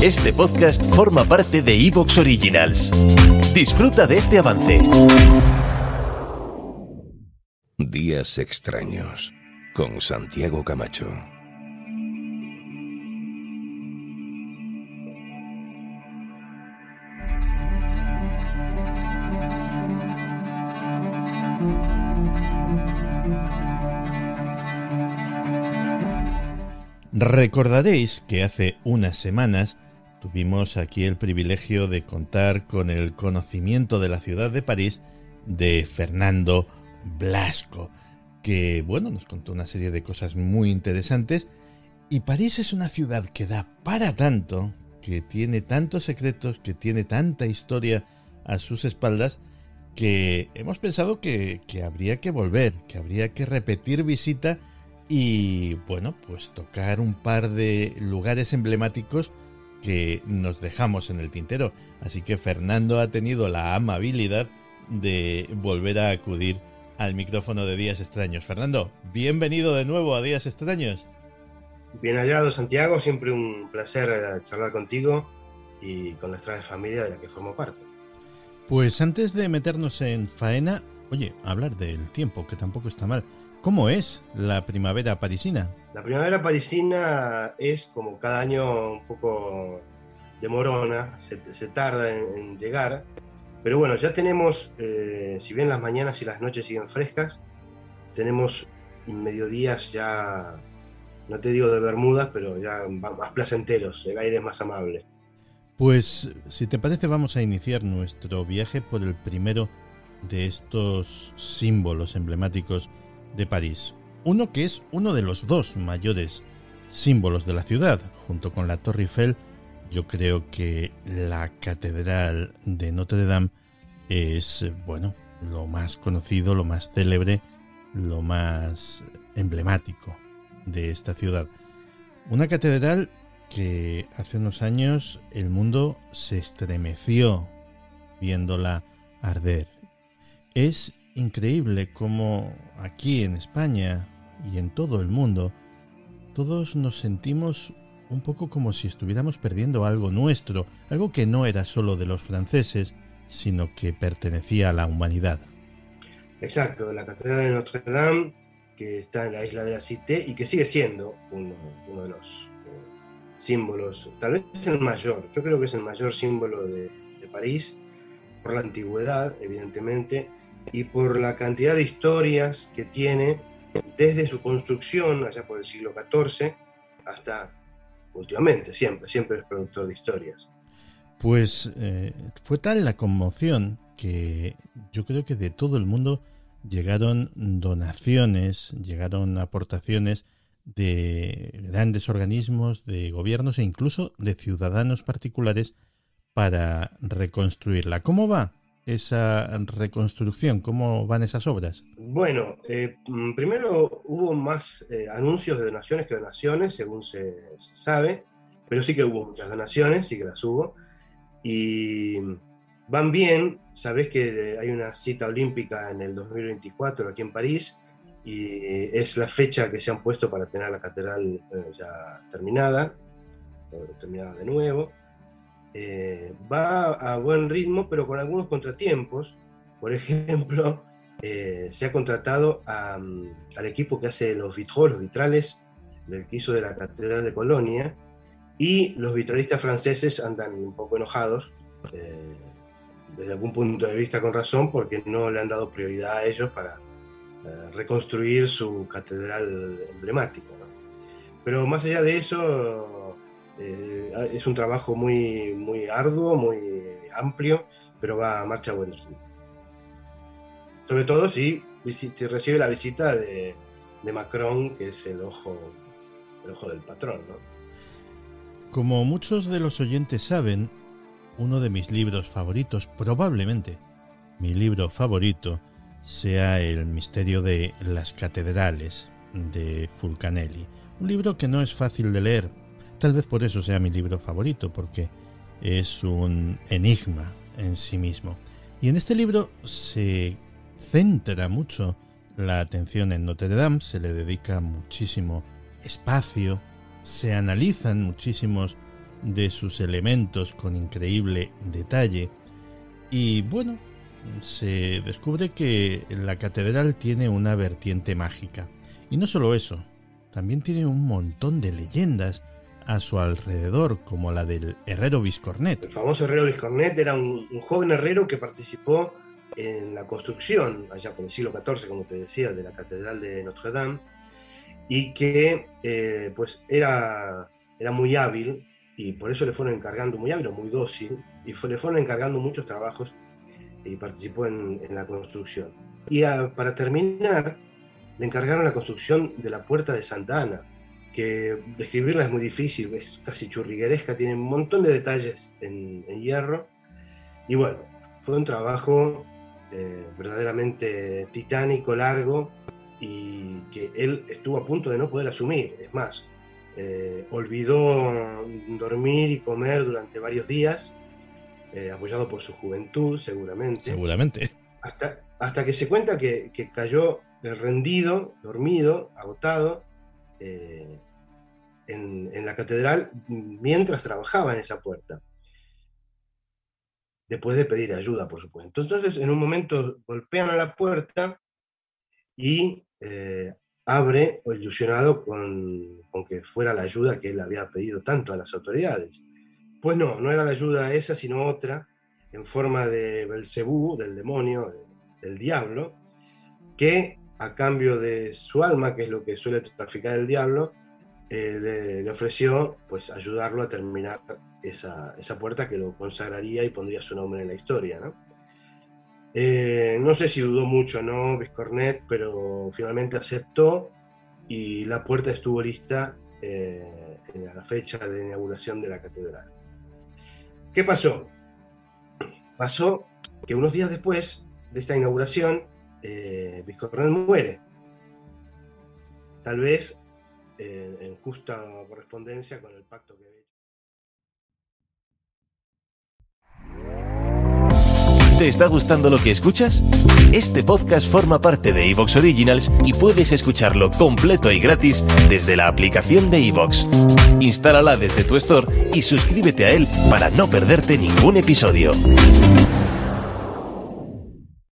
Este podcast forma parte de Evox Originals. Disfruta de este avance. Días extraños con Santiago Camacho. Recordaréis que hace unas semanas tuvimos aquí el privilegio de contar con el conocimiento de la ciudad de París de Fernando Blasco, que bueno, nos contó una serie de cosas muy interesantes. Y París es una ciudad que da para tanto, que tiene tantos secretos, que tiene tanta historia a sus espaldas, que hemos pensado que, que habría que volver, que habría que repetir visita y bueno, pues tocar un par de lugares emblemáticos que nos dejamos en el tintero. Así que Fernando ha tenido la amabilidad de volver a acudir al micrófono de Días Extraños. Fernando, bienvenido de nuevo a Días Extraños. Bien hallado, Santiago. Siempre un placer eh, charlar contigo y con nuestra familia de la que formo parte. Pues antes de meternos en faena, oye, hablar del tiempo, que tampoco está mal. ¿Cómo es la primavera parisina? La primavera parisina es, como cada año, un poco demorona, se, se tarda en, en, llegar. Pero bueno, ya tenemos, eh, si bien las mañanas y las noches siguen frescas, tenemos mediodías ya, no te digo de Bermudas, pero ya más placenteros, el aire es más amable. Pues, si te parece, vamos a iniciar nuestro viaje por el primero de estos símbolos emblemáticos de París. Uno que es uno de los dos mayores símbolos de la ciudad, junto con la Torre Eiffel. Yo creo que la Catedral de Notre Dame es, bueno, lo más conocido, lo más célebre, lo más emblemático de esta ciudad. Una catedral que hace unos años el mundo se estremeció viéndola arder. Es increíble cómo aquí en España y en todo el mundo todos nos sentimos un poco como si estuviéramos perdiendo algo nuestro, algo que no era solo de los franceses, sino que pertenecía a la humanidad. Exacto, la Catedral de Notre Dame, que está en la isla de la Cité y que sigue siendo uno, de los eh, símbolos, tal vez el mayor, yo creo que es el mayor símbolo de, de París, por la antigüedad, evidentemente, y por la cantidad de historias que tiene desde su construcción, allá por el siglo XIV, hasta últimamente, siempre, siempre es productor de historias. Pues eh, fue tal la conmoción que yo creo que de todo el mundo llegaron donaciones, llegaron aportaciones de grandes organismos, de gobiernos e incluso de ciudadanos particulares para reconstruirla. ¿Cómo va? Esa reconstrucción? ¿Cómo van esas obras? Bueno, eh, primero hubo más eh, anuncios de donaciones que donaciones, según se, se, sabe, pero sí que hubo muchas donaciones, sí que las hubo, y van bien, sabés que hay una cita olímpica en el 2024 aquí en París, y es la fecha que se han puesto para tener la catedral eh, ya terminada, terminada de nuevo. Eh, va a buen ritmo, pero con algunos contratiempos. Por ejemplo, eh, se ha contratado a, um, al equipo que hace los los vitrales, del que hizo de la Catedral de Colonia, y los vitralistas franceses andan un poco enojados, eh, desde algún punto de vista con razón, porque no le han dado prioridad a ellos para eh, reconstruir su catedral emblemática. ¿no? Pero más allá de eso, eh, es un trabajo muy, muy arduo, muy amplio, pero va a marcha a buen. Sobre todo si, si recibe la visita de, de, Macron, que es el ojo, el ojo del patrón. ¿no? Como muchos de los oyentes saben, uno de mis libros favoritos, probablemente mi libro favorito, sea El misterio de las catedrales de Fulcanelli. Un libro que no es fácil de leer, Tal vez por eso sea mi libro favorito, porque es un enigma en sí mismo. Y en este libro se centra mucho la atención en Notre Dame, se le dedica muchísimo espacio, se analizan muchísimos de sus elementos con increíble detalle. Y bueno, se descubre que la catedral tiene una vertiente mágica. Y no solo eso, también tiene un montón de leyendas a su alrededor, como la del herrero Viscornet. El famoso herrero Viscornet era un, joven herrero que participó en la construcción, allá por el siglo XIV, como te decía, de la Catedral de Notre Dame, y que eh, pues era, era muy hábil y por eso le fueron encargando, muy hábil, muy dócil, y le fueron encargando muchos trabajos y participó en, la construcción. Y para terminar, le encargaron la construcción de la Puerta de Santa Ana, que describirla es muy difícil, es casi churrigueresca, tiene un montón de detalles en, hierro. Y bueno, fue un trabajo eh, verdaderamente titánico, largo, y que él estuvo a punto de no poder asumir. Es más, eh, olvidó dormir y comer durante varios días, eh, apoyado por su juventud, seguramente. Seguramente. Hasta, hasta que se cuenta que, que cayó rendido, dormido, agotado, en, la catedral mientras trabajaba en esa puerta. Después de pedir ayuda, por supuesto. Entonces, en un momento golpean a la puerta y eh, abre, ilusionado con, con, que fuera la ayuda que él había pedido tanto a las autoridades. Pues no, no era la ayuda esa, sino otra, en forma de Belcebú, del demonio, del diablo, que a cambio de su alma, que es lo que suele traficar el diablo, eh, le, ofreció pues, ayudarlo a terminar esa, puerta que lo consagraría y pondría su nombre en la historia. ¿no? Eh, no sé si dudó mucho, ¿no? Viscornet, pero finalmente aceptó y la puerta estuvo lista eh, en la fecha de inauguración de la catedral. ¿Qué pasó? Pasó que unos días después de esta inauguración, Viscornet muere. Tal vez en justa correspondencia con el pacto que hecho. ¿Te está gustando lo que escuchas? Este podcast forma parte de Evox Originals y puedes escucharlo completo y gratis desde la aplicación de Evox. Instálala desde tu store y suscríbete a él para no perderte ningún episodio.